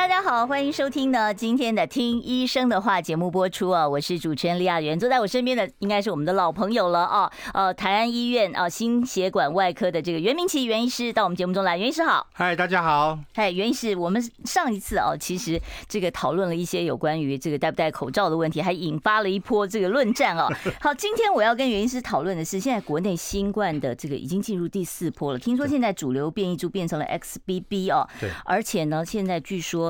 大家好，欢迎收听呢今天的《听医生的话》节目播出啊，我是主持人李雅媛，坐在我身边的应该是我们的老朋友了啊，呃，台安医院啊心血管外科的这个袁明奇袁医师到我们节目中来，袁医师好，嗨，大家好，嗨，袁医师，我们上一次啊，其实这个讨论了一些有关于这个戴不戴口罩的问题，还引发了一波这个论战哦。好，今天我要跟袁医师讨论的是，现在国内新冠的这个已经进入第四波了，听说现在主流变异株变成了 XBB 哦，对，而且呢，现在据说。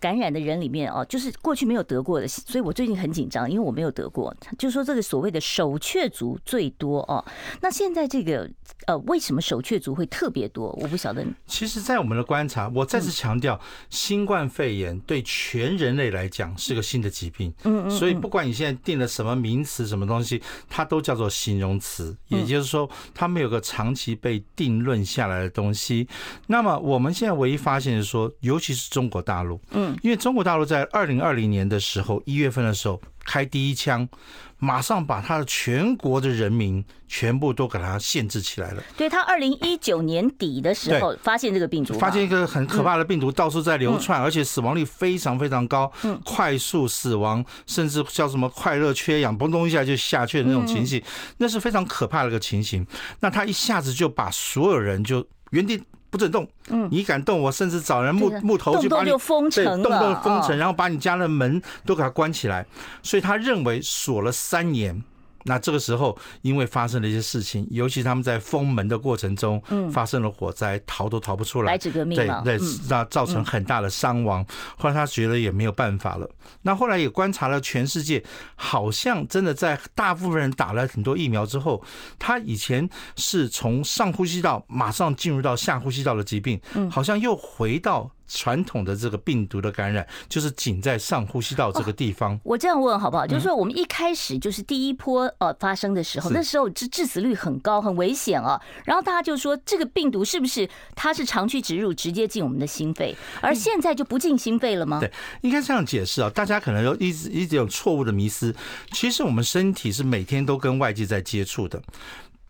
感染的人里面哦，就是过去没有得过的，所以我最近很紧张，因为我没有得过。就说这个所谓的首雀族最多哦，那现在这个呃，为什么首雀族会特别多？我不晓得。其实，在我们的观察，我再次强调，新冠肺炎对全人类来讲是个新的疾病。嗯嗯。所以，不管你现在定了什么名词、什么东西，它都叫做形容词，也就是说，它没有个长期被定论下来的东西。那么，我们现在唯一发现是说，尤其是中国大陆，嗯。因为中国大陆在二零二零年的时候，一月份的时候开第一枪，马上把他的全国的人民全部都给他限制起来了。对，他二零一九年底的时候发现这个病毒，发现一个很可怕的病毒到处在流窜，而且死亡率非常非常高，嗯快速死亡，甚至叫什么快乐缺氧，嘣咚一下就下去的那种情形，那是非常可怕的一个情形。那他一下子就把所有人就原地。不准动，嗯，你敢动，我甚至找人木木头去把你封城，对，动不动封城，然后把你家的门都给它关起来。所以他认为锁了三年。那这个时候，因为发生了一些事情，尤其他们在封门的过程中，发生了火灾，逃都逃不出来，白纸革命对对，那造成很大的伤亡。后来他觉得也没有办法了。那后来也观察了全世界，好像真的在大部分人打了很多疫苗之后，他以前是从上呼吸道马上进入到下呼吸道的疾病，好像又回到。传统的这个病毒的感染，就是仅在上呼吸道这个地方。我这样问好不好？就是说，我们一开始就是第一波呃发生的时候，那时候致致死率很高，很危险啊。然后大家就说，这个病毒是不是它是长驱直入，直接进我们的心肺？而现在就不进心肺了吗？对，应该这样解释啊。大家可能有一直一直有错误的迷思。其实我们身体是每天都跟外界在接触的。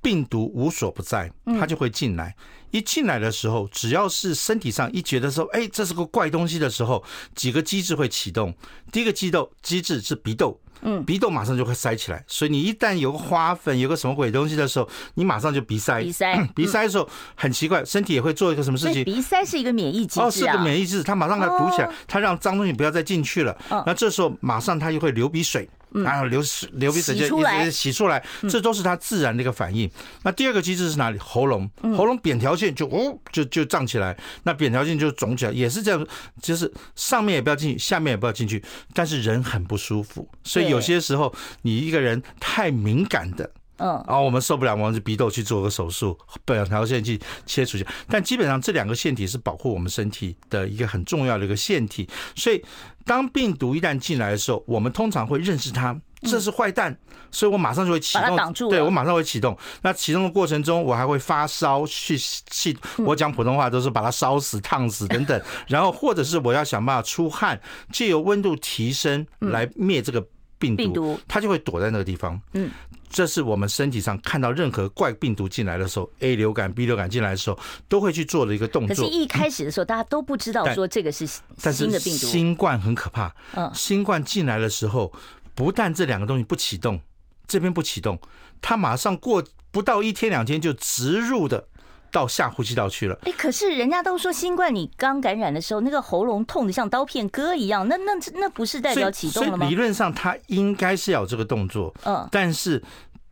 病毒无所不在，它就会进来。一进来的时候，只要是身体上一觉得说，哎，这是个怪东西的时候，几个机制会启动。第一个机斗机制是鼻窦，嗯，鼻窦马上就会塞起来。所以你一旦有个花粉，有个什么鬼东西的时候，你马上就鼻塞。鼻塞，鼻塞的时候很奇怪，身体也会做一个什么事情？鼻塞是一个免疫机制啊，哦，是个免疫机制，它马上它堵起来，它让脏东西不要再进去了。那这时候马上它就会流鼻水。然后流流鼻水就一直洗出来，这都是它自然的一个反应。那第二个机制是哪里？喉咙，喉咙扁条线就哦就就胀起来，那扁条线就肿起来，也是这样，就是上面也不要进去，下面也不要进去，但是人很不舒服。所以有些时候你一个人太敏感的。嗯，然后我们受不了，我们就鼻窦去做个手术，两条腺去切除一下。但基本上这两个腺体是保护我们身体的一个很重要的一个腺体。所以当病毒一旦进来的时候，我们通常会认识它，这是坏蛋，所以我马上就会启动，挡住。对，我马上会启动。那启动的过程中，我还会发烧，去去，我讲普通话都是把它烧死、烫死等等。然后或者是我要想办法出汗，借由温度提升来灭这个病毒，它就会躲在那个地方。嗯。这是我们身体上看到任何怪病毒进来的时候，A 流感、B 流感进来的时候，都会去做的一个动作。可是，一开始的时候，大家都不知道说这个是新的病毒。新冠很可怕。嗯，新冠进来的时候，不但这两个东西不启动，这边不启动，它马上过不到一天两天就植入的。到下呼吸道去了。哎，可是人家都说新冠，你刚感染的时候，那个喉咙痛得像刀片割一样，那那那不是代表启动了吗？理论上，它应该是要有这个动作。嗯，但是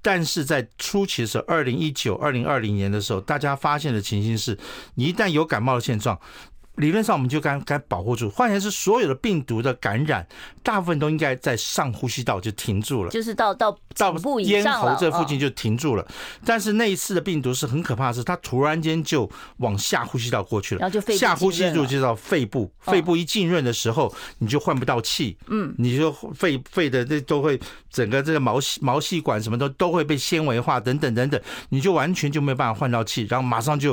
但是在初期的时候，二零一九、二零二零年的时候，大家发现的情形是，你一旦有感冒的现状。理论上我们就该该保护住，换言之，所有的病毒的感染，大部分都应该在上呼吸道就停住了，就是到到到咽喉这附近就停住了。但是那一次的病毒是很可怕的是，它突然间就往下呼吸道过去了，然后就下呼吸道就到肺部，肺部一浸润的时候，你就换不到气，嗯，你就肺肺的这都会整个这个毛细毛细管什么都都会被纤维化等等等等，你就完全就没有办法换到气，然后马上就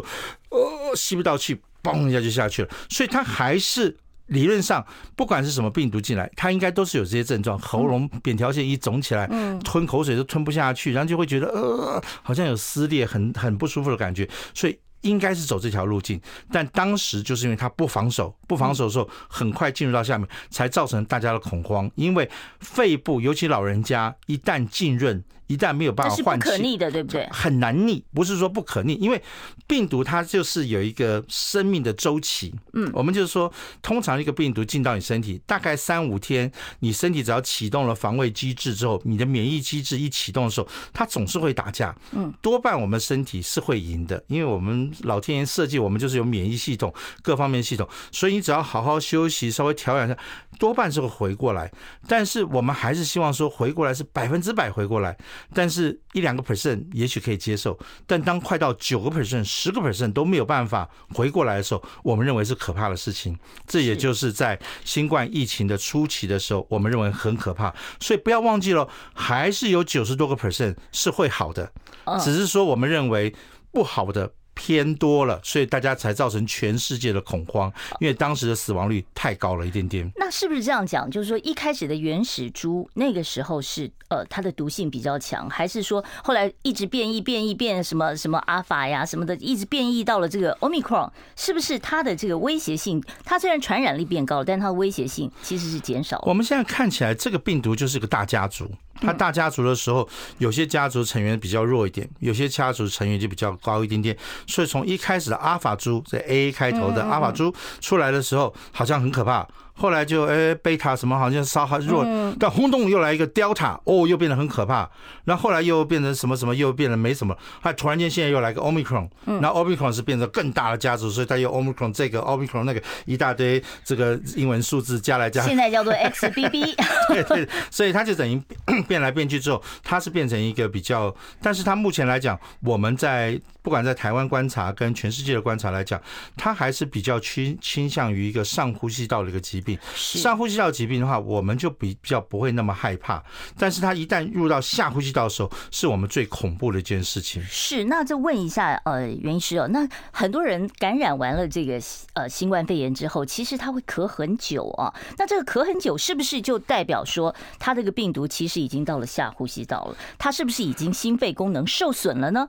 呃。吸不到气，嘣一下就下去了。所以它还是理论上，不管是什么病毒进来，它应该都是有这些症状，喉咙扁条腺一肿起来，吞口水都吞不下去，然后就会觉得呃，好像有撕裂，很很不舒服的感觉。所以。应该是走这条路径，但当时就是因为他不防守，不防守的时候，很快进入到下面，才造成大家的恐慌。因为肺部，尤其老人家，一旦浸润。一旦没有办法换气，是不可逆的，对不对？很难逆，不是说不可逆，因为病毒它就是有一个生命的周期。嗯，我们就是说，通常一个病毒进到你身体，大概三五天，你身体只要启动了防卫机制之后，你的免疫机制一启动的时候，它总是会打架。嗯，多半我们身体是会赢的，因为我们老天爷设计我们就是有免疫系统，各方面系统，所以你只要好好休息，稍微调养一下，多半是会回过来。但是我们还是希望说，回过来是百分之百回过来。但是，一两个 percent 也许可以接受，但当快到九个 percent、十个 percent 都没有办法回过来的时候，我们认为是可怕的事情。这也就是在新冠疫情的初期的时候，我们认为很可怕。所以不要忘记了，还是有九十多个 percent 是会好的，只是说我们认为不好的。偏多了，所以大家才造成全世界的恐慌，因为当时的死亡率太高了一点点。那是不是这样讲？就是说，一开始的原始猪那个时候是呃它的毒性比较强，还是说后来一直变异、变异、变什么什么阿法呀什么的，一直变异到了这个 Omicron，是不是它的这个威胁性？它虽然传染力变高了，但它的威胁性其实是减少。我们现在看起来，这个病毒就是个大家族。它大家族的时候，有些家族成员比较弱一点，有些家族成员就比较高一点点。所以从一开始的阿法猪，在 A 开头的阿法猪出来的时候，好像很可怕。后来就哎，贝塔什么好像稍好弱，但轰动又来一个 Delta，哦，又变得很可怕。然后后来又变成什么什么，又变得没什么。还突然间现在又来个 Omicron，那 Omicron 是变成更大的家族，所以它有 Omicron 这个 Omicron 那个一大堆这个英文数字加来加。现在叫做 XBB。对对，所以它就等于变来变去之后，它是变成一个比较，但是它目前来讲，我们在。不管在台湾观察跟全世界的观察来讲，它还是比较倾倾向于一个上呼吸道的一个疾病。上呼吸道疾病的话，我们就比比较不会那么害怕。但是它一旦入到下呼吸道的时候，是我们最恐怖的一件事情。是，那就问一下，呃，袁医师哦，那很多人感染完了这个呃新冠肺炎之后，其实他会咳很久啊。那这个咳很久，是不是就代表说他这个病毒其实已经到了下呼吸道了？他是不是已经心肺功能受损了呢？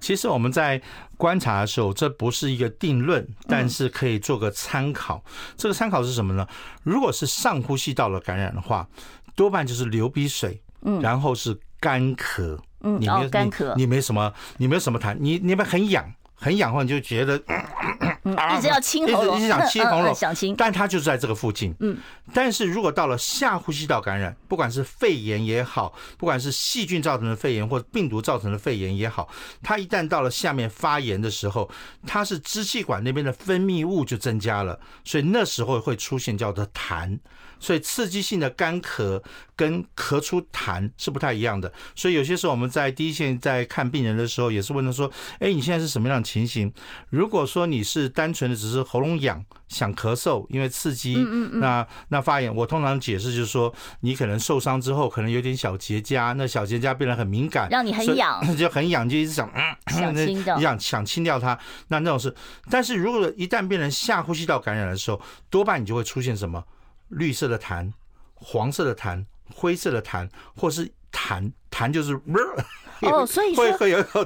其实我们在观察的时候，这不是一个定论，但是可以做个参考。这个参考是什么呢？如果是上呼吸道的感染的话，多半就是流鼻水，然后是干咳，嗯，你没干咳，你没什么，你没有什么痰，你你们很痒。很痒的话，你就觉得一直要清喉咙，一直想清喉咙，想清。但它就是在这个附近。嗯。但是如果到了下呼吸道感染，不管是肺炎也好，不管是细菌造成的肺炎或者病毒造成的肺炎也好，它一旦到了下面发炎的时候，它是支气管那边的分泌物就增加了，所以那时候会出现叫做痰。所以刺激性的干咳跟咳出痰是不太一样的，所以有些时候我们在第一线在看病人的时候，也是问他说：“哎，你现在是什么样的情形？”如果说你是单纯的只是喉咙痒、想咳嗽，因为刺激，那那发炎，我通常解释就是说，你可能受伤之后可能有点小结痂，那小结痂变得很敏感，让你很痒，就很痒，就一直想嗯，想清掉，想想清掉它，那那种是。但是如果一旦变成下呼吸道感染的时候，多半你就会出现什么？绿色的痰、黄色的痰、灰色的痰，或是痰，痰就是。哦，所以说，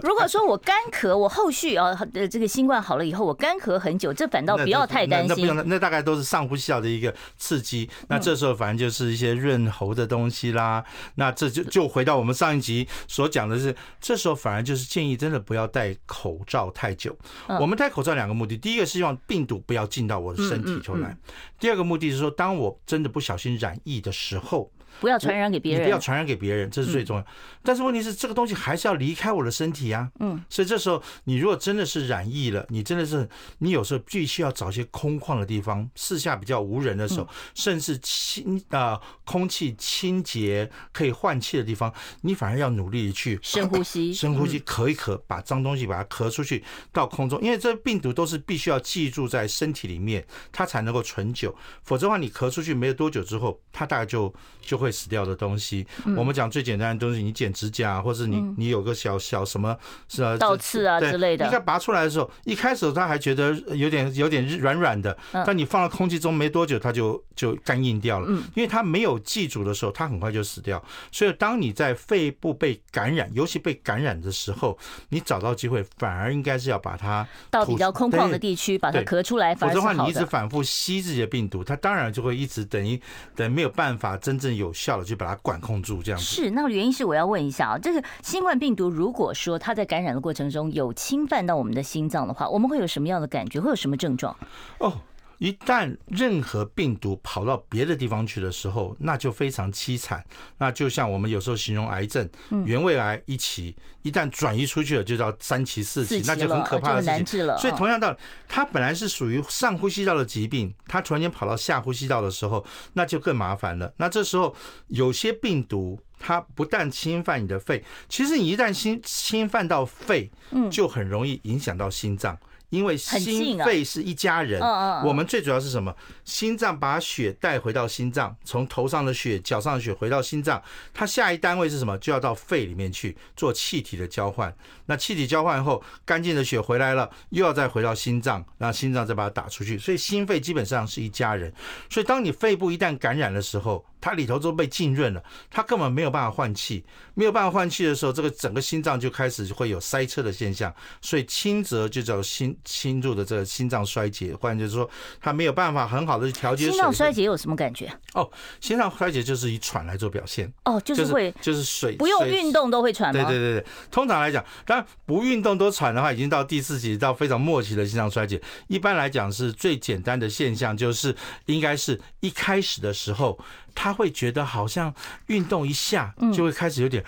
如果说我干咳，我后续啊，呃，这个新冠好了以后，我干咳很久，这反倒不要太担心。那不用，那大概都是上呼吸道的一个刺激。那这时候反正就是一些润喉的东西啦。那这就就回到我们上一集所讲的是，这时候反而就是建议真的不要戴口罩太久。我们戴口罩两个目的，第一个是希望病毒不要进到我的身体出来，第二个目的是说，当我真的不小心染疫的时候。不要传染给别人，不要传染给别人，这是最重要。但是问题是，这个东西还是要离开我的身体啊。嗯，所以这时候，你如果真的是染疫了，你真的是，你有时候必须要找一些空旷的地方，四下比较无人的时候，甚至清啊空气清洁可以换气的地方，你反而要努力去深呼吸，深呼吸，咳一咳，把脏东西把它咳出去到空中，因为这病毒都是必须要记住在身体里面，它才能够存久。否则的话，你咳出去没有多久之后，它大概就就会。会死掉的东西。我们讲最简单的东西，你剪指甲，或是你你有个小小什么是啊，倒刺啊之类的。你看拔出来的时候，一开始他还觉得有点有点软软的，但你放到空气中没多久，它就就干硬掉了。因为它没有记住的时候，它很快就死掉。所以当你在肺部被感染，尤其被感染的时候，你找到机会，反而应该是要把它到比较空旷的地区把它咳出来，否则的话你一直反复吸自己的病毒，它当然就会一直等于等于没有办法真正有效的去把它管控住这样子。是，那原因是我要问一下啊，这个新冠病毒如果说它在感染的过程中有侵犯到我们的心脏的话，我们会有什么样的感觉？会有什么症状？哦。一旦任何病毒跑到别的地方去的时候，那就非常凄惨。那就像我们有时候形容癌症，原位癌一期，一旦转移出去了，就叫三期、四期，那就很可怕的事情。所以同样道理，它本来是属于上呼吸道的疾病，它突然间跑到下呼吸道的时候，那就更麻烦了。那这时候有些病毒，它不但侵犯你的肺，其实你一旦侵侵犯到肺，就很容易影响到心脏。因为心肺是一家人，我们最主要是什么？心脏把血带回到心脏，从头上的血、脚上的血回到心脏，它下一单位是什么？就要到肺里面去做气体的交换。那气体交换后，干净的血回来了，又要再回到心脏，让心脏再把它打出去。所以心肺基本上是一家人。所以当你肺部一旦感染的时候，它里头都被浸润了，它根本没有办法换气，没有办法换气的时候，这个整个心脏就开始会有塞车的现象，所以轻则就叫心轻度的这个心脏衰竭，或者就说它没有办法很好的去调节。心脏衰竭有什么感觉？哦，心脏衰竭就是以喘来做表现。哦，就是会就是水不用运动都会喘吗？对对对对，通常来讲，当然不运动都喘的话，已经到第四级到非常末期的心脏衰竭。一般来讲是最简单的现象，就是应该是一开始的时候。他会觉得好像运动一下就会开始有点。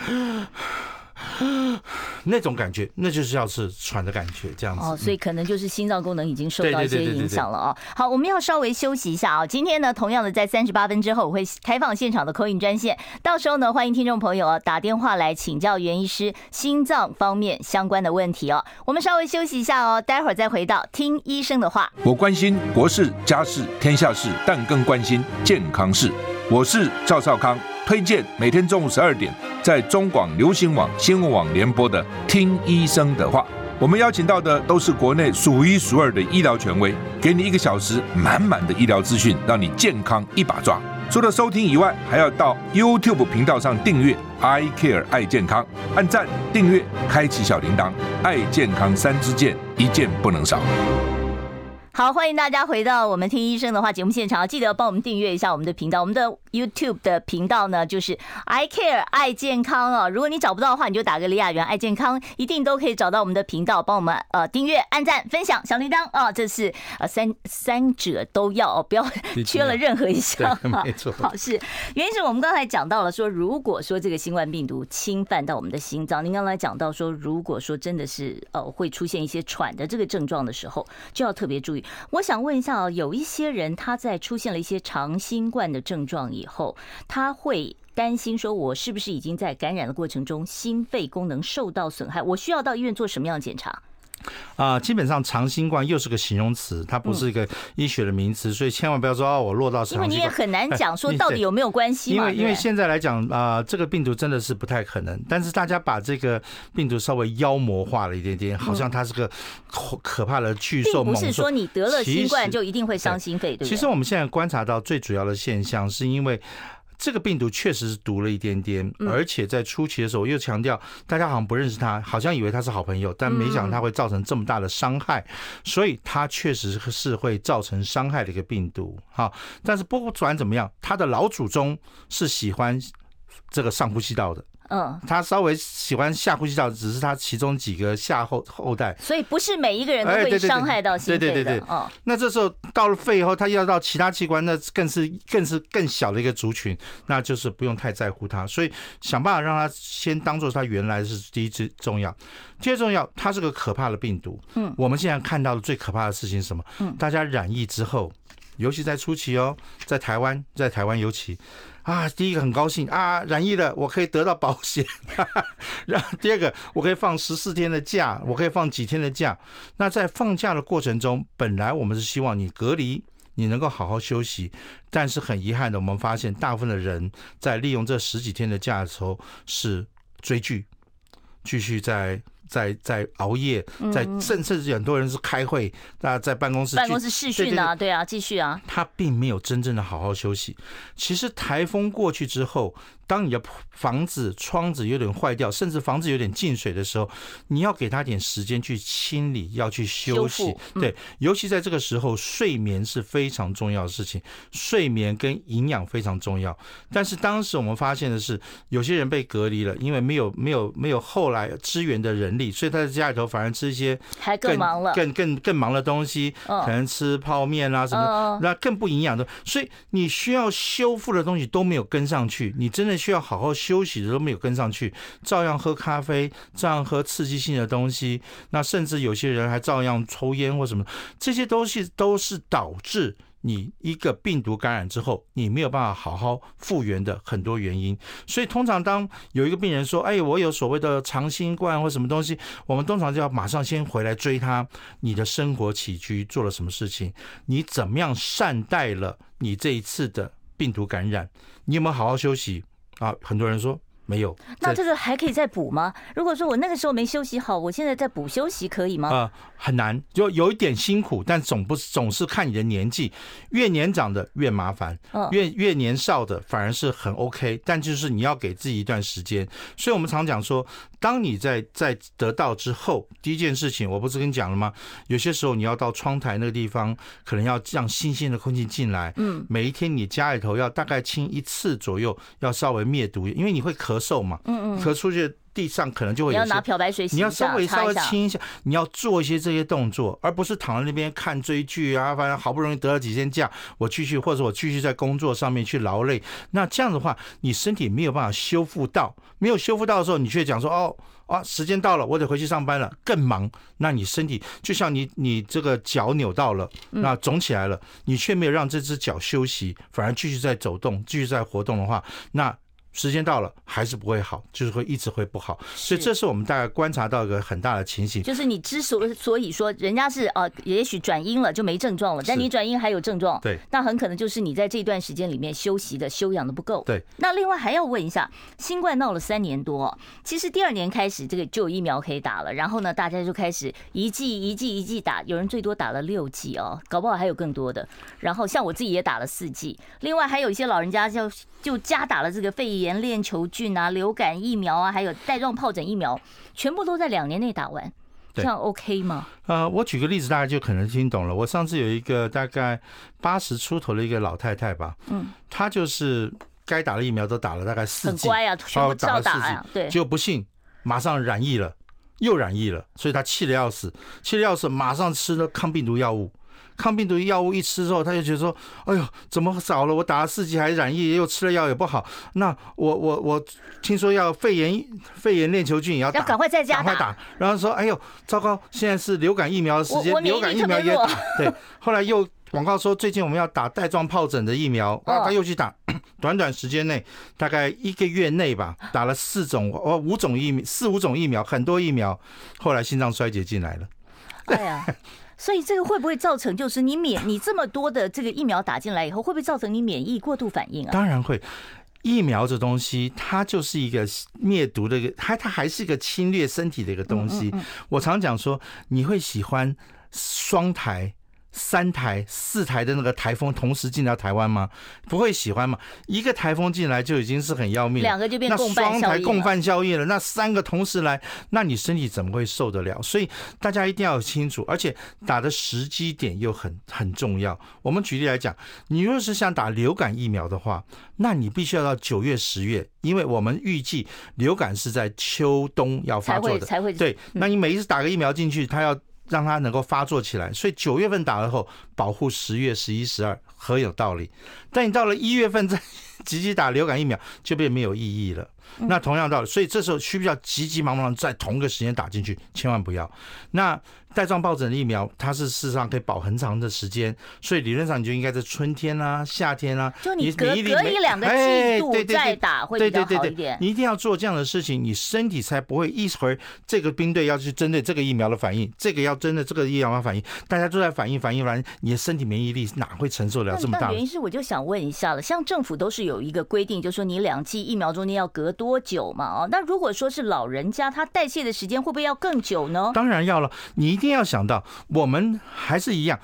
那种感觉，那就是要是喘的感觉，这样子。哦，所以可能就是心脏功能已经受到一些影响了啊。好，我们要稍微休息一下啊。今天呢，同样的在三十八分之后，我会开放现场的 call in 专线，到时候呢，欢迎听众朋友啊打电话来请教袁医师心脏方面相关的问题哦。我们稍微休息一下哦，待会儿再回到听医生的话。我关心国事、家事、天下事，但更关心健康事。我是赵少康。推荐每天中午十二点在中广流行网新闻网联播的《听医生的话》，我们邀请到的都是国内数一数二的医疗权威，给你一个小时满满的医疗资讯，让你健康一把抓。除了收听以外，还要到 YouTube 频道上订阅 “I Care 爱健康”，按赞、订阅、开启小铃铛，爱健康三支箭，一件不能少。好，欢迎大家回到我们听医生的话节目现场，记得帮我们订阅一下我们的频道。我们的 YouTube 的频道呢，就是 I Care 爱健康啊。如果你找不到的话，你就打个李雅媛爱健康，一定都可以找到我们的频道，帮我们呃订阅、按赞、分享小铃铛啊。这是呃三三者都要哦，不要缺了任何一项。没错。好，是原因是我们刚才讲到了说，如果说这个新冠病毒侵犯到我们的心脏，您刚才讲到说，如果说真的是呃会出现一些喘的这个症状的时候，就要特别注意。我想问一下啊，有一些人他在出现了一些长新冠的症状以后，他会担心说，我是不是已经在感染的过程中心肺功能受到损害？我需要到医院做什么样的检查？啊，基本上长新冠又是个形容词，它不是一个医学的名词，所以千万不要说哦，我落到长新冠。因为你也很难讲说到底有没有关系嘛。因为因为现在来讲啊，这个病毒真的是不太可能，但是大家把这个病毒稍微妖魔化了一点点，好像它是个可怕的巨兽。不是说你得了新冠就一定会伤心肺，对不对？其实我们现在观察到最主要的现象，是因为。这个病毒确实是毒了一点点，而且在初期的时候，又强调，大家好像不认识他，好像以为他是好朋友，但没想到他会造成这么大的伤害，所以它确实是会造成伤害的一个病毒。哈，但是不管怎么样，它的老祖宗是喜欢这个上呼吸道的。嗯，他稍微喜欢下呼吸道，只是他其中几个下后后代，所以不是每一个人都会伤害到心肺的。对对对对，哦，那这时候到了肺以后，他要到其他器官，那更是更是更小的一个族群，那就是不用太在乎他，所以想办法让他先当做他原来是第一最重要，第二重要，它是个可怕的病毒。嗯，我们现在看到的最可怕的事情是什么？嗯，大家染疫之后，尤其在初期哦，在台湾，在台湾尤其。啊，第一个很高兴啊，染疫了，我可以得到保险。然后第二个，我可以放十四天的假，我可以放几天的假。那在放假的过程中，本来我们是希望你隔离，你能够好好休息。但是很遗憾的，我们发现大部分的人在利用这十几天的假的时候是追剧，继续在。在在熬夜，在甚甚至很多人是开会，那在办公室办公室试训啊，对啊，继续啊。他并没有真正的好好休息。其实台风过去之后。当你的房子窗子有点坏掉，甚至房子有点进水的时候，你要给他点时间去清理，要去休息。对，尤其在这个时候，睡眠是非常重要的事情，睡眠跟营养非常重要。但是当时我们发现的是，有些人被隔离了，因为没有没有没有后来支援的人力，所以他在家里头反而吃一些还更忙了，更更更忙的东西，可能吃泡面啊什么，那更不营养的。所以你需要修复的东西都没有跟上去，你真的。需要好好休息的都没有跟上去，照样喝咖啡，照样喝刺激性的东西，那甚至有些人还照样抽烟或什么，这些东西都是导致你一个病毒感染之后，你没有办法好好复原的很多原因。所以通常当有一个病人说：“哎，我有所谓的长新冠或什么东西”，我们通常就要马上先回来追他，你的生活起居做了什么事情，你怎么样善待了你这一次的病毒感染，你有没有好好休息？啊，很多人说没有，那这个还可以再补吗？如果说我那个时候没休息好，我现在再补休息可以吗？啊，很难，就有一点辛苦，但总不总是看你的年纪，越年长的越麻烦，越越年少的反而是很 OK，但就是你要给自己一段时间，所以我们常讲说。当你在在得到之后，第一件事情，我不是跟你讲了吗？有些时候你要到窗台那个地方，可能要让新鲜的空气进来。嗯，每一天你家里头要大概清一次左右，要稍微灭毒，因为你会咳嗽嘛。嗯嗯。咳出去地上可能就会有。你要拿漂白水洗。你要稍微稍微清一下，你要做一些这些动作，而不是躺在那边看追剧啊。反正好不容易得了几天假，我继续或者我继续在工作上面去劳累。那这样的话，你身体没有办法修复到，没有修复到的时候，你却讲说哦。啊，时间到了，我得回去上班了，更忙。那你身体就像你，你这个脚扭到了，那肿起来了，你却没有让这只脚休息，反而继续在走动，继续在活动的话，那。时间到了还是不会好，就是会一直会不好，所以这是我们大概观察到一个很大的情形。就是你之所所以说人家是呃，也许转阴了就没症状了，但你转阴还有症状，对，那很可能就是你在这段时间里面休息的休养的不够。对，那另外还要问一下，新冠闹了三年多，其实第二年开始这个就有疫苗可以打了，然后呢，大家就开始一剂一剂一剂打，有人最多打了六剂哦，搞不好还有更多的。然后像我自己也打了四剂，另外还有一些老人家就就加打了这个肺炎。炎链球菌啊，流感疫苗啊，还有带状疱疹疫苗，全部都在两年内打完，这样 OK 吗？呃，我举个例子，大家就可能听懂了。我上次有一个大概八十出头的一个老太太吧，嗯，她就是该打的疫苗都打了，大概四剂，很乖啊，全部照打啊，对，结果不幸马上染疫了，又染疫了，所以她气得要死，气得要死，马上吃了抗病毒药物。抗病毒药物一吃之后，他就觉得说：“哎呦，怎么少了？我打了四剂还染疫，又吃了药也不好。那我我我听说要肺炎肺炎链球菌也要打，要赶快在家打，赶快打。然后说：哎呦，糟糕！现在是流感疫苗的时间，流感疫苗也打。对，后来又广告说最近我们要打带状疱疹的疫苗，啊，他又去打。短短时间内，大概一个月内吧，打了四种哦五种疫苗，四五种疫苗，很多疫苗。后来心脏衰竭进来了。哎呀。所以这个会不会造成，就是你免你这么多的这个疫苗打进来以后，会不会造成你免疫过度反应啊？当然会，疫苗这东西它就是一个灭毒的一个，它它还是一个侵略身体的一个东西。我常讲说，你会喜欢双台。三台、四台的那个台风同时进到台湾吗？不会喜欢吗？一个台风进来就已经是很要命，两个就变共那双台共犯效应了。那三个同时来，那你身体怎么会受得了？所以大家一定要清楚，而且打的时机点又很很重要。我们举例来讲，你若是想打流感疫苗的话，那你必须要到九月、十月，因为我们预计流感是在秋冬要发作的，才会对。那你每一次打个疫苗进去，它要。让它能够发作起来，所以九月份打了后，保护十月、十一、十二很有道理。但你到了一月份再积极打流感疫苗，就变没有意义了。那同样道理，所以这时候需不需要急急忙忙在同一个时间打进去？千万不要。那带状疱疹的疫苗，它是事实上可以保很长的时间，所以理论上你就应该在春天啊、夏天啊，就你隔隔一两个季度再打会比较好一点。你一定要做这样的事情，你身体才不会一会儿这个兵队要去针对这个疫苗的反应，这个要针对这个疫苗的反应，大家都在反应反应反应，你的身体免疫力哪会承受得了这么大？原因是我就想问一下了，像政府都是有一个规定，就说你两剂疫苗中间要隔多久嘛？哦，那如果说是老人家，他代谢的时间会不会要更久呢？当然要了，你一定要想到。我们还是一样。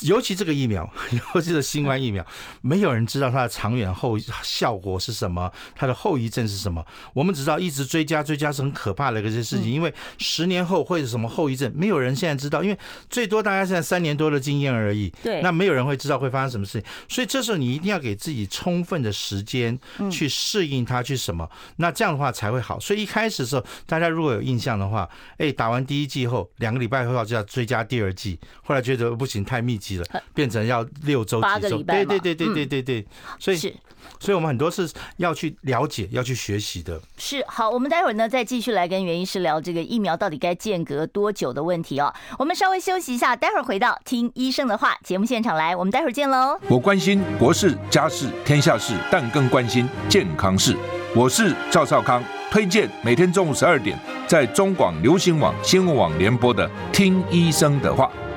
尤其这个疫苗，尤其是新冠疫苗，没有人知道它的长远后效果是什么，它的后遗症是什么。我们只知道一直追加追加是很可怕的一个事情，因为十年后会是什么后遗症，没有人现在知道，因为最多大家现在三年多的经验而已。对，那没有人会知道会发生什么事情，所以这时候你一定要给自己充分的时间去适应它，去什么，那这样的话才会好。所以一开始的时候，大家如果有印象的话，哎，打完第一剂后两个礼拜后就要追加第二剂，后来觉得不行，太密集。了，变成要六周几周，对对对对对对对，所以是，所以我们很多是要去了解，要去学习的。是好，我们待会儿呢再继续来跟袁医师聊这个疫苗到底该间隔多久的问题哦。我们稍微休息一下，待会儿回到听医生的话节目现场来，我们待会儿见喽。我关心国事、家事、天下事，但更关心健康事。我是赵少康，推荐每天中午十二点在中广流行网、新闻网联播的听医生的话。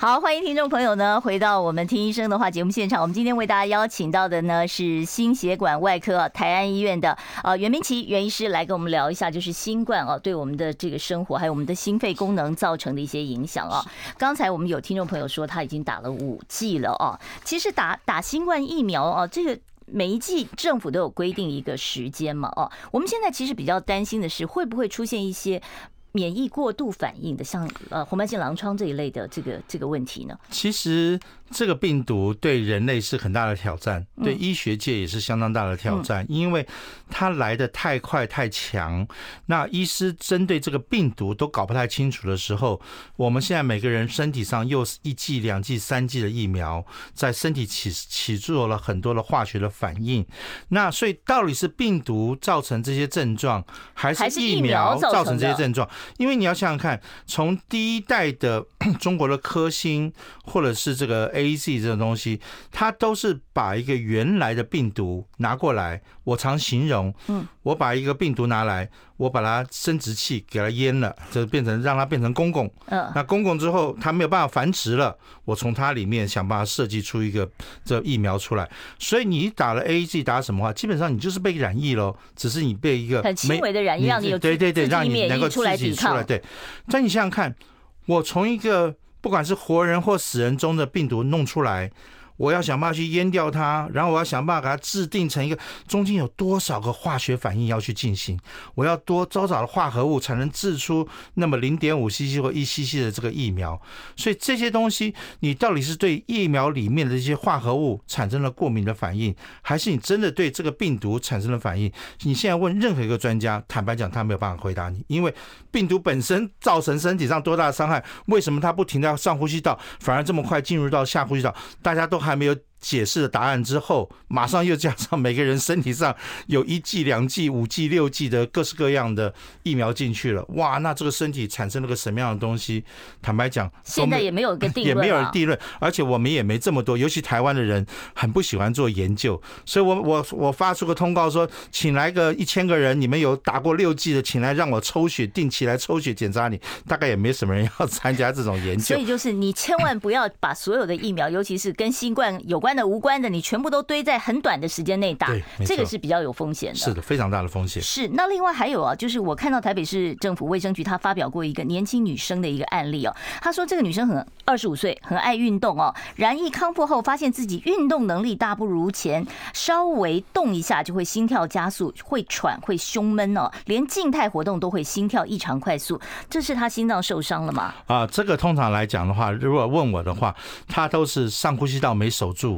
好，欢迎听众朋友呢回到我们听医生的话节目现场。我们今天为大家邀请到的呢是心血管外科台安医院的呃袁明奇袁医师来跟我们聊一下，就是新冠啊对我们的这个生活还有我们的心肺功能造成的一些影响啊。刚才我们有听众朋友说他已经打了五剂了啊，其实打打新冠疫苗啊，这个每一剂政府都有规定一个时间嘛哦。我们现在其实比较担心的是会不会出现一些。免疫过度反应的，像呃红斑性狼疮这一类的这个这个问题呢？其实。这个病毒对人类是很大的挑战，对医学界也是相当大的挑战，因为它来的太快太强。那医师针对这个病毒都搞不太清楚的时候，我们现在每个人身体上又是一剂、两剂、三剂的疫苗，在身体起起做了很多的化学的反应。那所以到底是病毒造成这些症状，还是疫苗造成这些症状？因为你要想想看，从第一代的 中国的科兴，或者是这个。A Z 这种东西，它都是把一个原来的病毒拿过来。我常形容，嗯，我把一个病毒拿来，我把它生殖器给它阉了，就变成让它变成公公。嗯，那公公之后，它没有办法繁殖了，我从它里面想办法设计出一个这疫苗出来。所以你打了 A Z 打什么话，基本上你就是被染疫喽，只是你被一个很轻微的染疫让你有对对对，让你能够自己出来。对，但你想想看，我从一个。不管是活人或死人中的病毒弄出来。我要想办法去阉掉它，然后我要想办法给它制定成一个中间有多少个化学反应要去进行，我要多多少的化合物才能制出那么零点五 cc 或一 cc 的这个疫苗。所以这些东西，你到底是对疫苗里面的这些化合物产生了过敏的反应，还是你真的对这个病毒产生了反应？你现在问任何一个专家，坦白讲，他没有办法回答你，因为病毒本身造成身体上多大的伤害，为什么它不停在上呼吸道，反而这么快进入到下呼吸道？大家都还。没有解释的答案之后，马上又加上每个人身体上有一剂、两剂、五剂、六剂的各式各样的疫苗进去了，哇！那这个身体产生了个什么样的东西？坦白讲，现在也没有一个定论，也没有人定论，而且我们也没这么多，尤其台湾的人很不喜欢做研究，所以我我我发出个通告说，请来个一千个人，你们有打过六剂的，请来让我抽血，定期来抽血检查你。大概也没什么人要 参加这种研究，所以就是你千万不要把所有的疫苗，尤其是跟新冠有关。关的无关的，你全部都堆在很短的时间内打，这个是比较有风险的。是的，非常大的风险。是。那另外还有啊，就是我看到台北市政府卫生局他发表过一个年轻女生的一个案例哦，他说这个女生很二十五岁，很爱运动哦，然疫康复后发现自己运动能力大不如前，稍微动一下就会心跳加速，会喘，会胸闷哦，连静态活动都会心跳异常快速，这是她心脏受伤了吗？啊，这个通常来讲的话，如果问我的话，她都是上呼吸道没守住。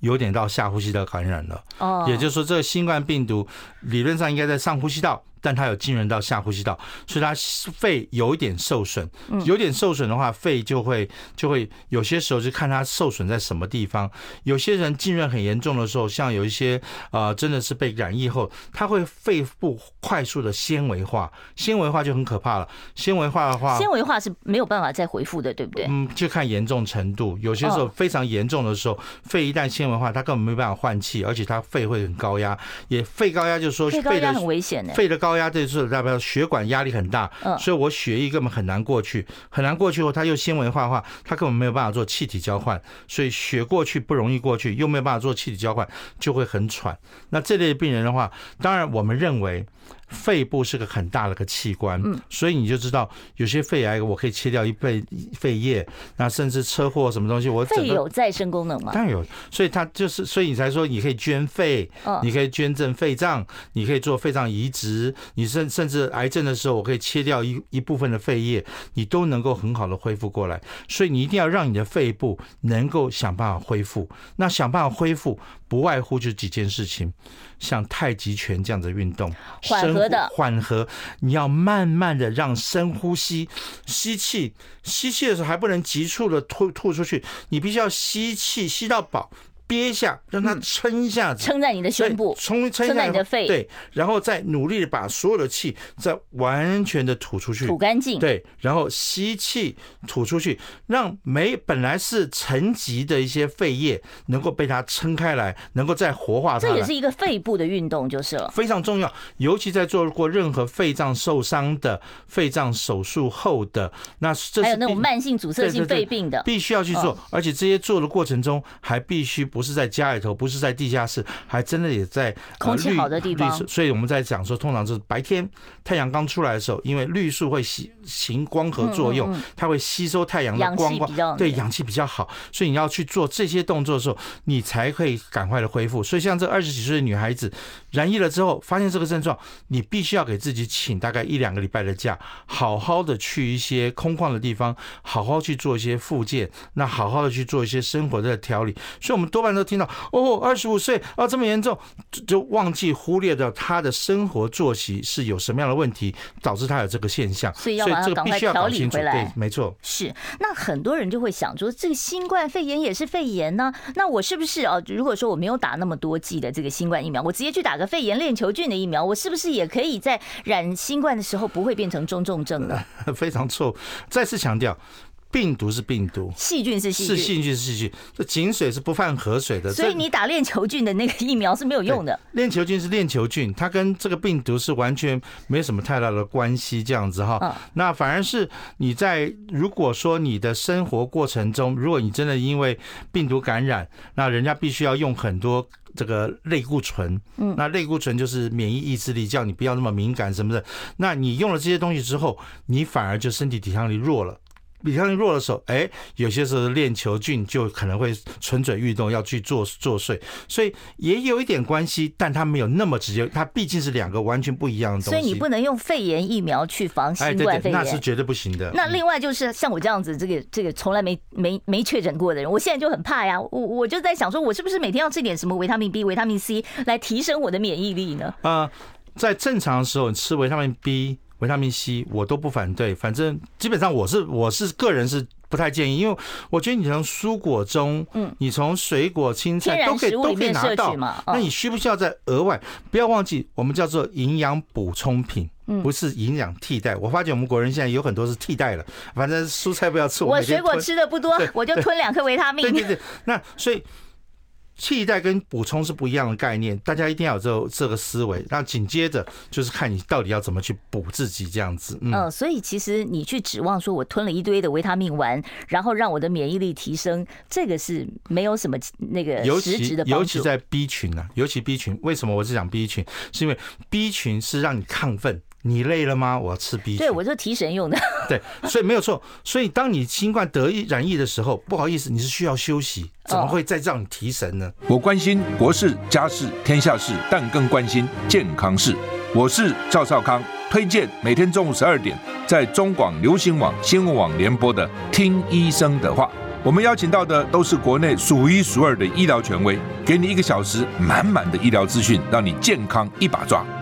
有点到下呼吸道感染了。哦，也就是说，这个新冠病毒理论上应该在上呼吸道。但它有浸润到下呼吸道，所以它肺有一点受损。有点受损的话，肺就会就会有些时候就看它受损在什么地方。有些人浸润很严重的时候，像有一些呃，真的是被染疫后，它会肺部快速的纤维化，纤维化就很可怕了。纤维化的话，纤维化是没有办法再恢复的，对不对？嗯，就看严重程度。有些时候非常严重的时候，肺一旦纤维化，它根本没办法换气，而且它肺会很高压。也肺高压就是说，肺高压很危险的，肺的高压就是代表血管压力很大，所以我血液根本很难过去，很难过去后，它又纤维化的话，它根本没有办法做气体交换，所以血过去不容易过去，又没有办法做气体交换，就会很喘。那这类病人的话，当然我们认为。肺部是个很大的个器官，嗯所以你就知道有些肺癌我可以切掉一肺肺叶，那甚至车祸什么东西，我肺有再生功能吗？当然有，所以它就是，所以你才说你可以捐肺，你可以捐赠肺脏，你可以做肺脏移植，你甚甚至癌症的时候，我可以切掉一一部分的肺叶，你都能够很好的恢复过来。所以你一定要让你的肺部能够想办法恢复，那想办法恢复不外乎就几件事情。像太极拳这样的运动，缓和的缓和，你要慢慢的让深呼吸，吸气，吸气的时候还不能急促的吐吐出去，你必须要吸气吸到饱。憋一下，让它撑一下子，撑在你的胸部，撑撑在你的肺，对，然后再努力的把所有的气再完全的吐出去，吐干净，对，然后吸气吐出去，让没本来是沉积的一些肺液能够被它撑开来，能够再活化它。这也是一个肺部的运动，就是了，非常重要。尤其在做过任何肺脏受伤的、肺脏手术后的，那这是还有那种慢性阻塞性肺病的，必须要去做，而且这些做的过程中还必须不。不是在家里头，不是在地下室，还真的也在空气好的地方。所以我们在讲说，通常是白天太阳刚出来的时候，因为绿树会吸行光合作用，它会吸收太阳的光光，对，氧气比较好。所以你要去做这些动作的时候，你才可以赶快的恢复。所以像这二十几岁的女孩子染疫了之后，发现这个症状，你必须要给自己请大概一两个礼拜的假，好好的去一些空旷的地方，好好去做一些复健，那好好的去做一些生活的调理。所以，我们多半。都听到哦，二十五岁啊，这么严重，就忘记忽略掉他的生活作息是有什么样的问题，导致他有这个现象。所以要把它赶快调理回来。对，没错。是，那很多人就会想说，这个新冠肺炎也是肺炎呢？那我是不是啊？如果说我没有打那么多剂的这个新冠疫苗，我直接去打个肺炎链球菌的疫苗，我是不是也可以在染新冠的时候不会变成中重症呢？非常错。再次强调。病毒是病毒，细菌是细菌，是细菌是细菌。这井水是不犯河水的，所以你打链球菌的那个疫苗是没有用的。链球菌是链球菌，它跟这个病毒是完全没什么太大的关系，这样子哈。那反而是你在如果说你的生活过程中，如果你真的因为病毒感染，那人家必须要用很多这个类固醇，嗯，那类固醇就是免疫抑制力，叫你不要那么敏感什么的。那你用了这些东西之后，你反而就身体抵抗力弱了。抵抗力弱的时候，哎，有些时候链球菌就可能会蠢蠢欲动，要去作作祟，所以也有一点关系，但它没有那么直接，它毕竟是两个完全不一样的东西。所以你不能用肺炎疫苗去防新冠肺炎，那是绝对不行的。那另外就是像我这样子，这个这个从来没没没确诊过的人，我现在就很怕呀，我我就在想说，我是不是每天要吃点什么维他命 B、维他命 C 来提升我的免疫力呢？啊，在正常的时候你吃维他命 B。维他命 C 我都不反对，反正基本上我是我是个人是不太建议，因为我觉得你从蔬果中，嗯，你从水果、青菜都可以都可以拿到，那你需不需要再额外？不要忘记，我们叫做营养补充品，不是营养替代。我发觉我们国人现在有很多是替代了，反正蔬菜不要吃，我水果吃的不多，我就吞两颗维他命。对对对，那所以。替代跟补充是不一样的概念，大家一定要有这这个思维。那紧接着就是看你到底要怎么去补自己这样子。嗯，所以其实你去指望说我吞了一堆的维他命丸，然后让我的免疫力提升，这个是没有什么那个实质的。尤其在 B 群啊，尤其 B 群，为什么我是讲 B 群？是因为 B 群是让你亢奋。你累了吗？我要吃 B 群。对，我就提神用的。对，所以没有错。所以当你新冠得疫染疫的时候，不好意思，你是需要休息，怎么会再让你提神呢？我关心国事、家事、天下事，但更关心健康事。我是赵少康，推荐每天中午十二点在中广流行网新闻网联播的《听医生的话》。我们邀请到的都是国内数一数二的医疗权威，给你一个小时满满的医疗资讯，让你健康一把抓。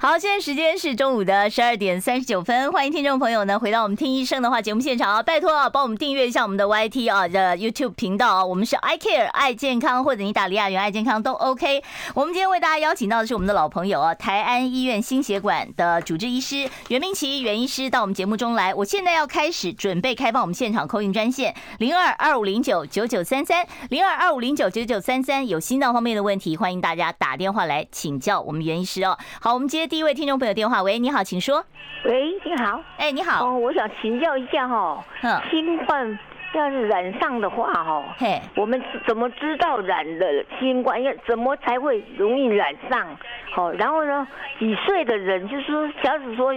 好，现在时间是中午的十二点三十九分，欢迎听众朋友呢回到我们听医生的话节目现场啊，拜托啊，帮我们订阅一下我们的 YT 啊的 YouTube 频道啊，我们是 I Care 爱健康，或者你打李雅媛爱健康都 OK。我们今天为大家邀请到的是我们的老朋友啊，台安医院心血管的主治医师袁明奇袁医师到我们节目中来。我现在要开始准备开放我们现场 call in 专线零二二五零九九九三三零二二五零九九九三三，有心脏方面的问题，欢迎大家打电话来请教我们袁医师哦。好，我们接。第一位听众朋友电话，喂，你好，请说。喂，你好，哎，你好，哦，我想请教一下哈，嗯，新冠要是染上的话哈，嘿，我们怎么知道染了新冠？要怎么才会容易染上？好，然后呢，几岁的人，就是说，假如说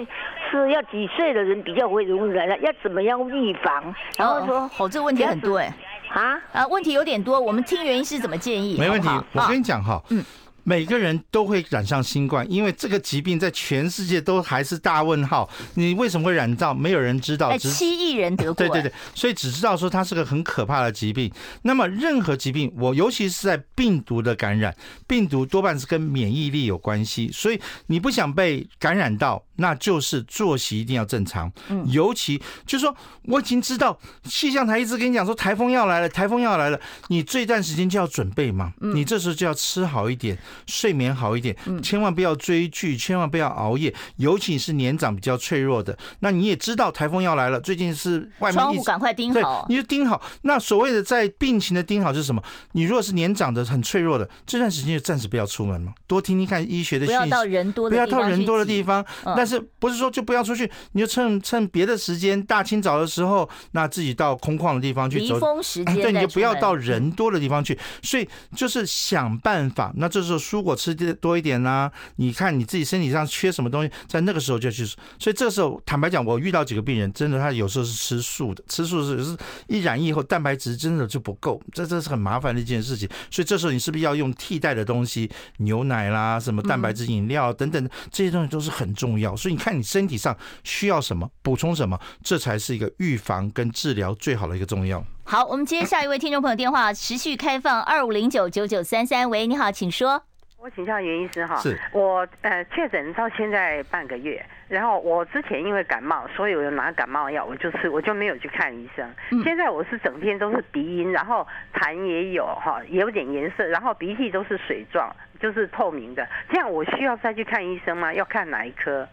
是要几岁的人比较会容易染上，要怎么样预防？然后说，哦，这个问题很多哎，啊啊，问题有点多，我们听原因是怎么建议？没问题，我跟你讲哈，嗯。每个人都会染上新冠，因为这个疾病在全世界都还是大问号。你为什么会染到？没有人知道。七亿人得 过。对对对，所以只知道说它是个很可怕的疾病。那么任何疾病，我尤其是在病毒的感染，病毒多半是跟免疫力有关系。所以你不想被感染到，那就是作息一定要正常。嗯。尤其就是说，我已经知道气象台一直跟你讲说台风要来了，台风要来了，你这段时间就要准备嘛。嗯。你这时候就要吃好一点。睡眠好一点，千万不要追剧，千万不要熬夜，尤其是年长比较脆弱的。那你也知道台风要来了，最近是外面窗户赶快盯好，你就盯好。那所谓的在病情的盯好是什么？你如果是年长的很脆弱的，这段时间就暂时不要出门嘛，多听听看医学的讯息，不要到人多的不要到人多的地方。但是不是说就不要出去？你就趁趁别的时间，大清早的时候，那自己到空旷的地方去走。离峰时间，对，你就不要到人多的地方去。所以就是想办法。那这时候。蔬果吃的多一点呐，你看你自己身体上缺什么东西，在那个时候就去。所以这时候，坦白讲，我遇到几个病人，真的他有时候是吃素的，吃素是是一染疫以后蛋白质真的就不够，这这是很麻烦的一件事情。所以这时候你是不是要用替代的东西，牛奶啦，什么蛋白质饮料等等这些东西都是很重要。所以你看你身体上需要什么，补充什么，这才是一个预防跟治疗最好的一个重要。好，我们接下一位听众朋友电话，持续开放二五零九九九三三，喂，你好，请说。我请教袁医师哈，是我呃确诊到现在半个月，然后我之前因为感冒，所以我有拿感冒药，我就吃，我就没有去看医生。现在我是整天都是鼻音，然后痰也有哈，也有点颜色，然后鼻涕都是水状，就是透明的。这样我需要再去看医生吗？要看哪一科？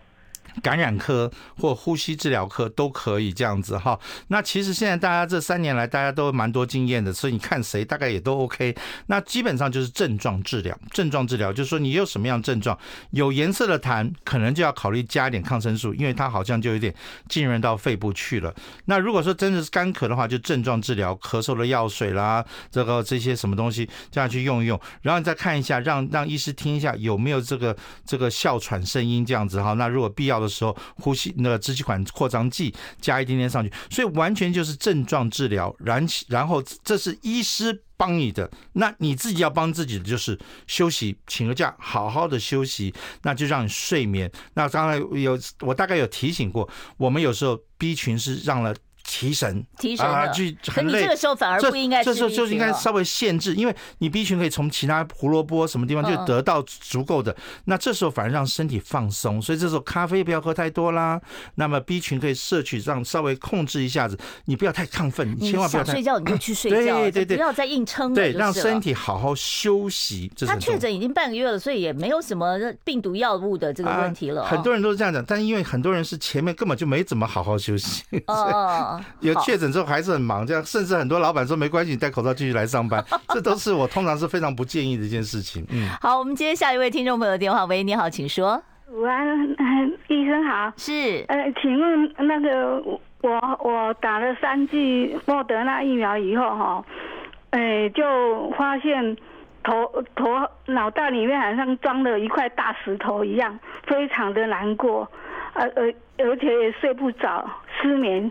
感染科或呼吸治疗科都可以这样子哈。那其实现在大家这三年来大家都蛮多经验的，所以你看谁大概也都 OK。那基本上就是症状治疗，症状治疗就是说你有什么样症状，有颜色的痰，可能就要考虑加一点抗生素，因为它好像就有点浸润到肺部去了。那如果说真的是干咳的话，就症状治疗，咳嗽的药水啦，这个这些什么东西这样去用一用，然后你再看一下，让让医师听一下有没有这个这个哮喘声音这样子哈。那如果必要的。时候呼吸那个支气管扩张剂加一点点上去，所以完全就是症状治疗，然然后这是医师帮你的，那你自己要帮自己的就是休息，请个假，好好的休息，那就让你睡眠。那刚才有我大概有提醒过，我们有时候 B 群是让了。提神，提神啊，就很累。这个时候反而不应该，这时候就应该稍微限制，因为你 B 群可以从其他胡萝卜什么地方就得到足够的。那这时候反而让身体放松，所以这时候咖啡不要喝太多啦。那么 B 群可以摄取，让稍微控制一下子，你不要太亢奋，你千万不要太睡觉你就去睡觉，对对对，不要再硬撑。对，让身体好好休息。他确诊已经半个月了，所以也没有什么病毒药物的这个问题了。很多人都是这样讲，但是因为很多人是前面根本就没怎么好好休息。哦。有确诊之后还是很忙，这样甚至很多老板说没关系，你戴口罩继续来上班，这都是我通常是非常不建议的一件事情。嗯，好，我们接下一位听众朋友的电话。喂，你好，请说。午安，医生好。是。呃，请问那个我我打了三剂莫德纳疫苗以后哈，哎，就发现头头脑袋里面好像装了一块大石头一样，非常的难过，呃呃，而且也睡不着，失眠。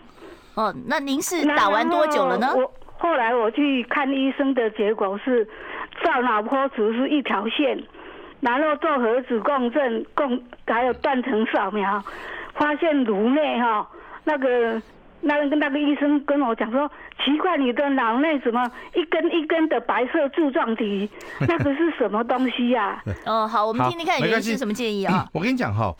哦，那您是打完多久了呢？我后来我去看医生的结果是，肺照脑波只是一条线，然后做核磁共振共还有断层扫描，发现颅内哈那个。那个那个医生跟我讲说，奇怪，你的脑内怎么一根一根的白色柱状体？那个是什么东西呀？啊？哦，好，我们听听看，袁医师什么建议啊？我跟你讲哈，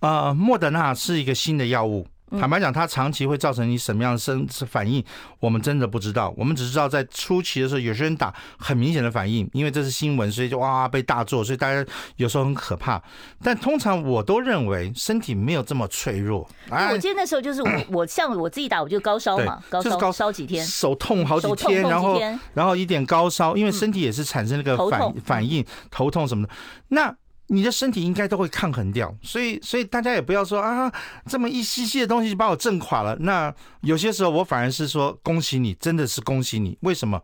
呃，莫德纳是一个新的药物。坦白讲，它长期会造成你什么样的生反应，我们真的不知道。我们只知道在初期的时候，有些人打很明显的反应，因为这是新闻，所以就哇被大做，所以大家有时候很可怕。但通常我都认为身体没有这么脆弱。哎，我记得那时候就是我，我像我自己打，我就高烧嘛，高烧高烧几天，手痛好几天，然后然后一点高烧，因为身体也是产生那个反反应，头痛什么的。那你的身体应该都会抗衡掉，所以所以大家也不要说啊，这么一细细的东西就把我震垮了。那有些时候我反而是说恭喜你，真的是恭喜你。为什么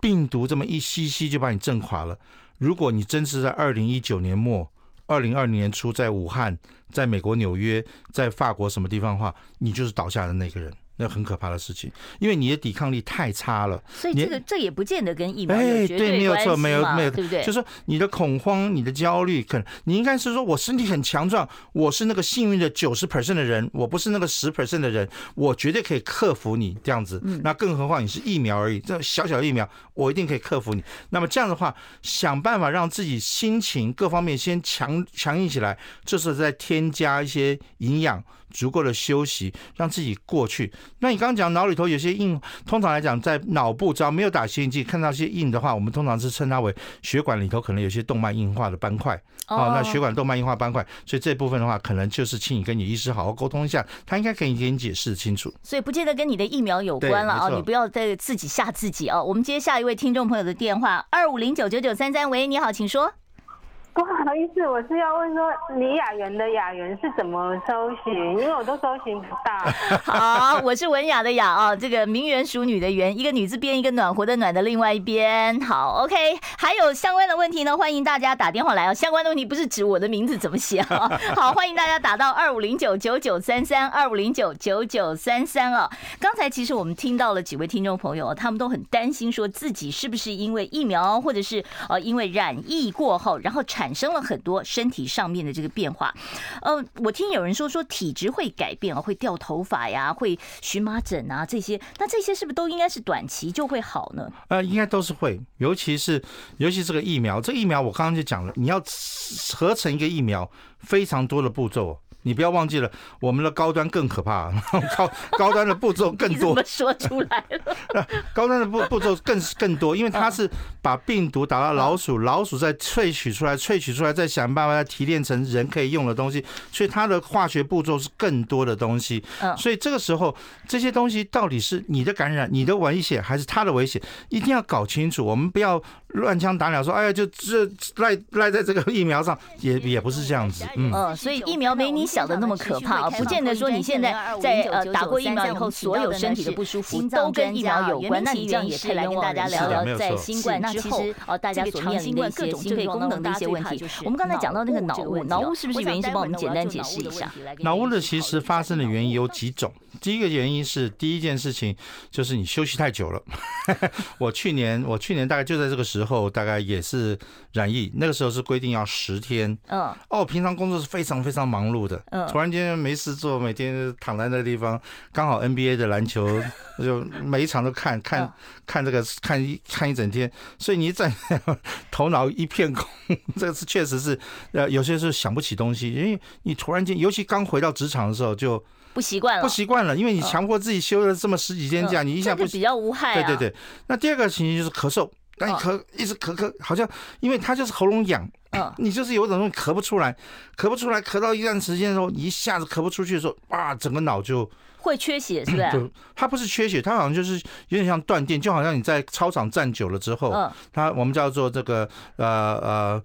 病毒这么一细细就把你震垮了？如果你真是在二零一九年末、二零二零年初在武汉、在美国纽约、在法国什么地方的话，你就是倒下的那个人。那很可怕的事情，因为你的抵抗力太差了。所以这个这也不见得跟疫苗有绝对关系嘛，对，没有错，没有没有，对不对？就是说你的恐慌、你的焦虑，可能你应该是说我身体很强壮，我是那个幸运的九十 percent 的人，我不是那个十 percent 的人，我绝对可以克服你这样子。那更何况你是疫苗而已，这小小的疫苗，我一定可以克服你。那么这样的话，想办法让自己心情各方面先强强硬起来，这是在添加一些营养。足够的休息，让自己过去。那你刚刚讲脑里头有些硬，通常来讲，在脑部只要没有打吸引剂，看到些硬的话，我们通常是称它为血管里头可能有些动脉硬化的斑块。哦，那血管动脉硬化斑块，所以这部分的话，可能就是请你跟你医师好好沟通一下，他应该可以给你解释清楚。所以不见得跟你的疫苗有关了啊，你不要再自己吓自己哦。我们接下一位听众朋友的电话，二五零九九九三三，喂，你好，请说。不好意思，我是要问说，李雅媛的雅媛是怎么搜寻？因为我都搜寻不到。好，我是文雅的雅啊，这个名媛淑女的媛，一个女字边，一个暖和的暖的另外一边。好，OK，还有相关的问题呢，欢迎大家打电话来哦。相关的问题不是指我的名字怎么写啊？好，欢迎大家打到二五零九九九三三二五零九九九三三啊。刚才其实我们听到了几位听众朋友，他们都很担心，说自己是不是因为疫苗，或者是呃因为染疫过后，然后产产生了很多身体上面的这个变化，呃，我听有人说说体质会改变啊，会掉头发呀，会荨麻疹啊这些，那这些是不是都应该是短期就会好呢？呃，应该都是会，尤其是尤其这个疫苗，这疫苗我刚刚就讲了，你要合成一个疫苗，非常多的步骤。你不要忘记了，我们的高端更可怕，高高端的步骤更多。怎么说出来了？高端的步步骤更更多，因为它是把病毒打到老鼠，老鼠再萃取出来，萃取出来再想办法再提炼成人可以用的东西，所以它的化学步骤是更多的东西。所以这个时候这些东西到底是你的感染、你的危险，还是它的危险，一定要搞清楚。我们不要乱枪打鸟，说哎呀，就这赖赖在这个疫苗上，也也不是这样子。嗯，所以疫苗没你想的那么可怕啊，不见得说你现在在呃打过疫苗以后，所有身体的不舒服都跟疫苗有关。那你这样也可以来跟大家聊聊在新冠之后哦，大家所面临的一些心肺功能的一些问题。我们刚才讲到那个脑雾，脑雾是不是原因？是帮我们简单解释一下。脑雾的其实发生的原因有几种。第一个原因是第一件事情就是你休息太久了。我去年我去年大概就在这个时候，大概也是染疫，那个时候是规定要十天。嗯。哦，平常工作是非常非常忙碌的。嗯。突然间没事做，每天躺在那个地方，刚好 NBA 的篮球 就每一场都看看看这个看一看一整天，所以你在 头脑一片空，这个是确实是呃有些时候想不起东西，因为你突然间，尤其刚回到职场的时候就。不习惯了，不习惯了，因为你强迫自己休了这么十几天假，你一下不比较无害。对对对，那第二个情形就是咳嗽，那你咳一直咳咳，好像因为他就是喉咙痒，啊，你就是有种东西咳不出来，咳不出来，咳到一段时间的时候，你一下子咳不出去的时候，哇，整个脑就会缺血，是不是？它不是缺血，它好像就是有点像断电，就好像你在操场站久了之后，嗯，它我们叫做这个呃呃。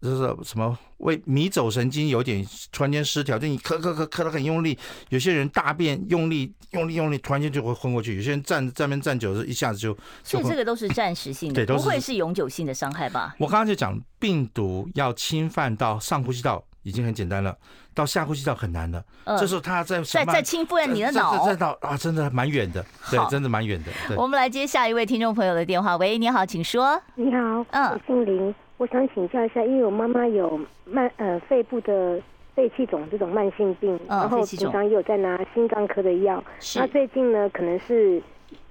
就是什么为迷走神经有点突然间失调，就你咳咳咳咳的很用力，有些人大便用力用力用力，突然间就会昏过去；有些人站站边站久了，一下子就。所以这个都是暂时性的，对，不会是永久性的伤害吧？我刚刚就讲，病毒要侵犯到上呼吸道，已经很简单了，到下呼吸道很难了。这时候他在在在侵犯你的脑，再到啊，真的蛮远的，对，真的蛮远的。我们来接下一位听众朋友的电话。喂，你好，请说。你好，嗯，我姓林，我想请教一下，因为我妈妈有慢呃肺部的肺气肿这种慢性病，然后平常也有在拿心脏科的药。那最近呢，可能是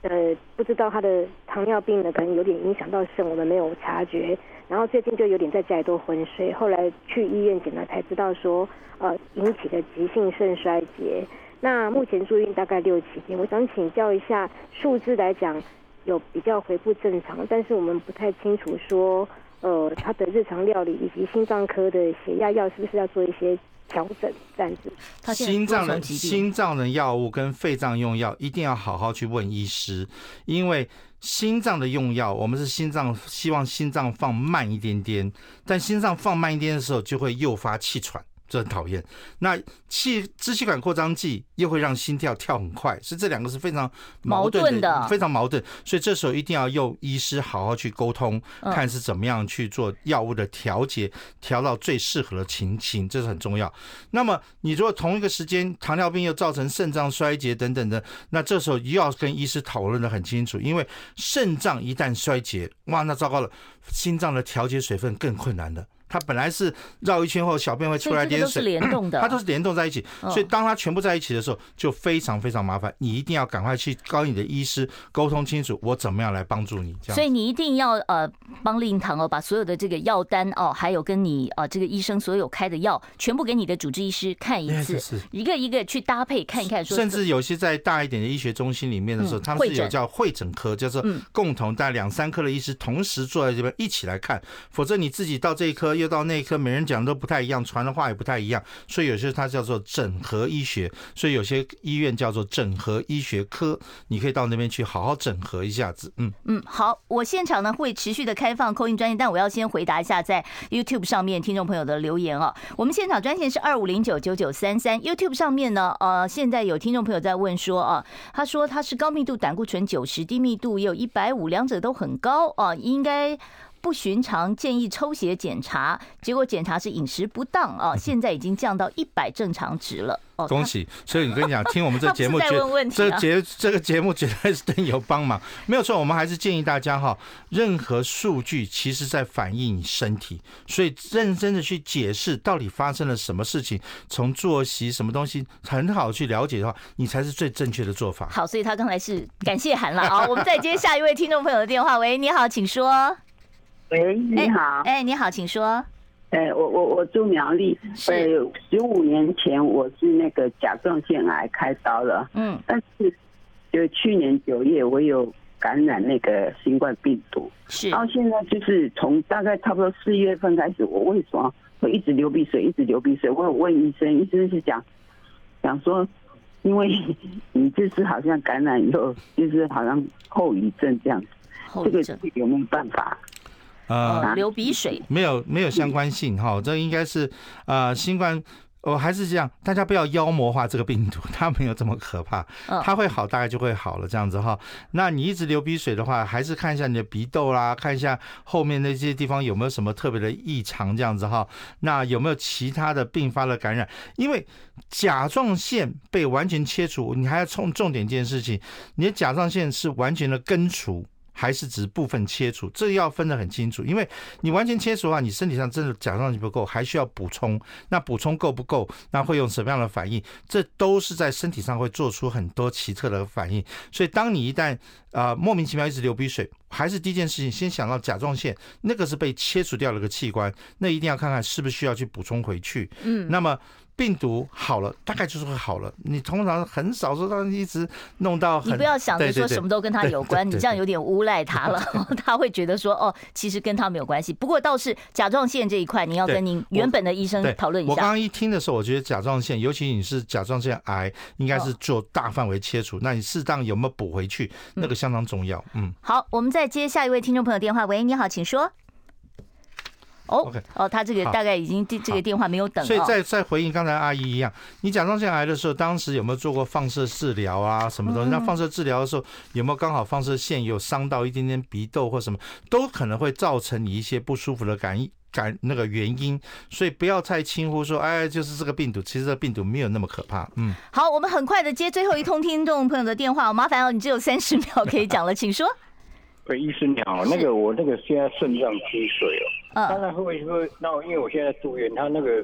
呃不知道她的糖尿病呢，可能有点影响到肾，我们没有察觉。然后最近就有点在家里都昏睡，后来去医院检查才知道说，呃，引起的急性肾衰竭。那目前住院大概六七天，我想请教一下，数字来讲有比较恢复正常，但是我们不太清楚说，呃，他的日常料理以及心脏科的血压药是不是要做一些调整这样子？他心脏的心脏的药物跟肺脏用药一定要好好去问医师，因为。心脏的用药，我们是心脏希望心脏放慢一点点，但心脏放慢一点的时候，就会诱发气喘。这很讨厌。那气支气管扩张剂又会让心跳跳很快，所以这两个是非常矛盾的，非常矛盾。所以这时候一定要用医师好好去沟通，看是怎么样去做药物的调节，调到最适合的情形，这是很重要。那么你如果同一个时间糖尿病又造成肾脏衰竭等等的，那这时候又要跟医师讨论的很清楚，因为肾脏一旦衰竭，哇，那糟糕了，心脏的调节水分更困难了。它本来是绕一圈后小便会出来点水，都是联动的，它都是联动在一起，所以当它全部在一起的时候，就非常非常麻烦。你一定要赶快去跟你的医师沟通清楚，我怎么样来帮助你。这样，所以你一定要呃帮令堂哦，把所有的这个药单哦，还有跟你啊这个医生所有开的药，全部给你的主治医师看一次，一个一个去搭配看一看。甚至有些在大一点的医学中心里面的时候，他们是有叫会诊科，叫做共同带两三科的医师同时坐在这边一起来看，否则你自己到这一科。又到内科，每人讲的都不太一样，传的话也不太一样，所以有些它叫做整合医学，所以有些医院叫做整合医学科，你可以到那边去好好整合一下子。嗯嗯，好，我现场呢会持续的开放 call in 专线，但我要先回答一下在 YouTube 上面听众朋友的留言哦。我们现场专线是二五零九九九三三，YouTube 上面呢，呃，现在有听众朋友在问说啊，他说他是高密度胆固醇九十，低密度也有一百五，两者都很高啊，应该。不寻常，建议抽血检查，结果检查是饮食不当啊，现在已经降到一百正常值了。哦，恭喜！所以你跟你讲，听我们这 节目，这节这个节目绝对是对你有帮忙。没有错，我们还是建议大家哈，任何数据其实在反映你身体，所以认真的去解释到底发生了什么事情，从作息什么东西很好去了解的话，你才是最正确的做法。好，所以他刚才是感谢函了啊。我们再接下一位听众朋友的电话。喂，你好，请说。喂，你好。哎，你好，请说。哎，我我我住苗栗。呃，十五年前我是那个甲状腺癌开刀了。嗯。但是，就去年九月我有感染那个新冠病毒。是。然后现在就是从大概差不多四月份开始，我为什么会一直流鼻水，一直流鼻水？我有问医生，医生是讲讲说，因为你这次好像感染以后，就是好像后遗症这样子。后遗症。这个有没有办法？呃，流鼻水没有没有相关性哈，这应该是呃新冠，我还是这样，大家不要妖魔化这个病毒，它没有这么可怕，它会好大概就会好了这样子哈。那你一直流鼻水的话，还是看一下你的鼻窦啦，看一下后面那些地方有没有什么特别的异常这样子哈。那有没有其他的并发的感染？因为甲状腺被完全切除，你还要重重点一件事情，你的甲状腺是完全的根除。还是只部分切除，这要分得很清楚。因为你完全切除的话，你身体上真的甲状腺不够，还需要补充。那补充够不够？那会用什么样的反应？这都是在身体上会做出很多奇特的反应。所以，当你一旦啊、呃、莫名其妙一直流鼻水，还是第一件事情先想到甲状腺，那个是被切除掉了个器官，那一定要看看是不是需要去补充回去。嗯，那么。病毒好了，大概就是会好了。你通常很少说他一直弄到很，你不要想着说什么都跟他有关，你这样有点诬赖他了。他会觉得说哦，其实跟他没有关系。不过倒是甲状腺这一块，你要跟您原本的医生讨论一下。我刚刚一听的时候，我觉得甲状腺，尤其你是甲状腺癌，应该是做大范围切除。那你适当有没有补回去？那个相当重要。嗯。好，我们再接下一位听众朋友电话。喂，你好，请说。哦，OK，哦，他这个大概已经这这个电话没有等了。所以再再回应刚才阿姨一样，你甲状腺癌的时候，当时有没有做过放射治疗啊？什么东西？那放射治疗的时候有没有刚好放射线有伤到一点点鼻窦或什么，都可能会造成你一些不舒服的感感那个原因。所以不要太轻忽说，哎，就是这个病毒，其实这个病毒没有那么可怕。嗯，好，我们很快的接最后一通听众朋友的电话，麻烦哦，你只有三十秒可以讲了，请说。喂，医师你好，那个我那个现在肾脏积水了，当然会会，那因为我现在住院，他那个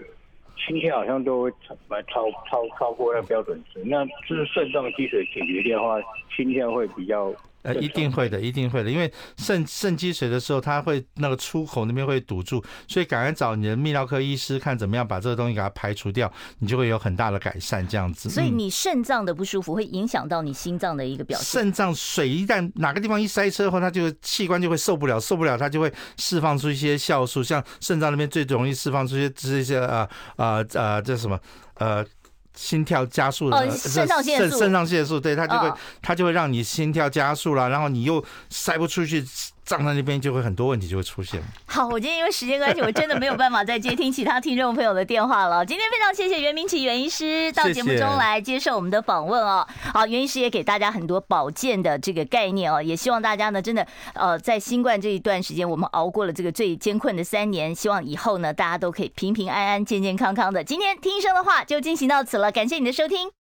心跳好像都超超超超过那标准值，那就是肾脏积水解决掉的话，心跳会比较。呃，一定会的，一定会的，因为肾肾积水的时候，它会那个出口那边会堵住，所以赶快找你的泌尿科医师看怎么样把这个东西给它排除掉，你就会有很大的改善。这样子，所以你肾脏的不舒服会影响到你心脏的一个表现。肾脏水一旦哪个地方一塞车后，它就器官就会受不了，受不了它就会释放出一些酵素，像肾脏那边最容易释放出一些这些啊啊啊这什么呃。心跳加速的肾上腺素，肾上腺素，对，它就会，它就会让你心跳加速了，然后你又塞不出去。胀在那边就会很多问题就会出现。好，我今天因为时间关系，我真的没有办法再接听其他听众朋友的电话了。今天非常谢谢袁明启袁医师到节目中来接受我们的访问哦。好，袁医师也给大家很多保健的这个概念哦，也希望大家呢真的呃在新冠这一段时间，我们熬过了这个最艰困的三年，希望以后呢大家都可以平平安安、健健康康的。今天听医生的话就进行到此了，感谢你的收听。